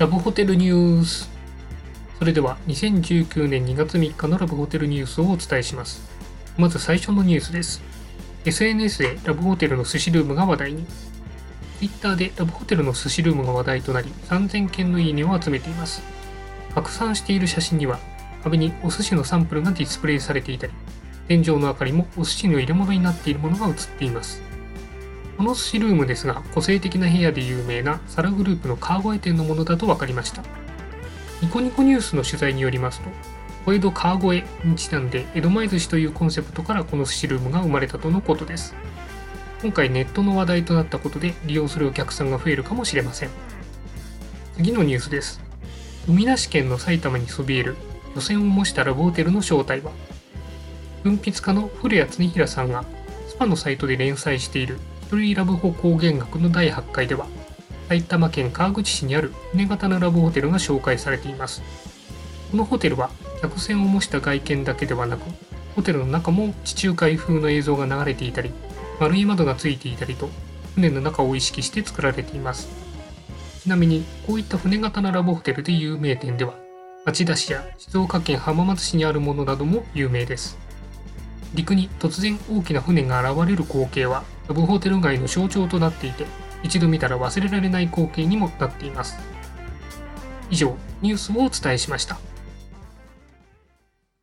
ラブホテルニュース。それでは2019年2月3日のラブホテルニュースをお伝えします。まず最初のニュースです。SNS でラブホテルの寿司ルームが話題に。Twitter でラブホテルの寿司ルームが話題となり3000件のいいねを集めています。拡散している写真には壁にお寿司のサンプルがディスプレイされていたり天井の明かりもお寿司の入れ物になっているものが映っています。この寿司ルームですが個性的な部屋で有名なサラグループの川越店のものだと分かりました。ニコニコニュースの取材によりますと小江戸川越にちなんで江戸前寿司というコンセプトからこの寿司ルームが生まれたとのことです。今回ネットの話題となったことで利用するお客さんが増えるかもしれません。次のニュースです。海なし県の埼玉にそびえる予選を模したラブホテルの正体は文筆家の古谷恒平さんがスパのサイトで連載している一人ラブホ高原学の第8回では埼玉県川口市にある船型のラブホテルが紹介されています。このホテルは客船を模した外見だけではなくホテルの中も地中海風の映像が流れていたり丸い窓がついていたりと船の中を意識して作られています。ちなみにこういった船型のラブホテルで有名店では町田市や静岡県浜松市にあるものなども有名です。陸に突然大きな船が現れる光景はラブホテル街の象徴となっていて一度見たら忘れられない光景にもなっています。以上ニュースをお伝えしました。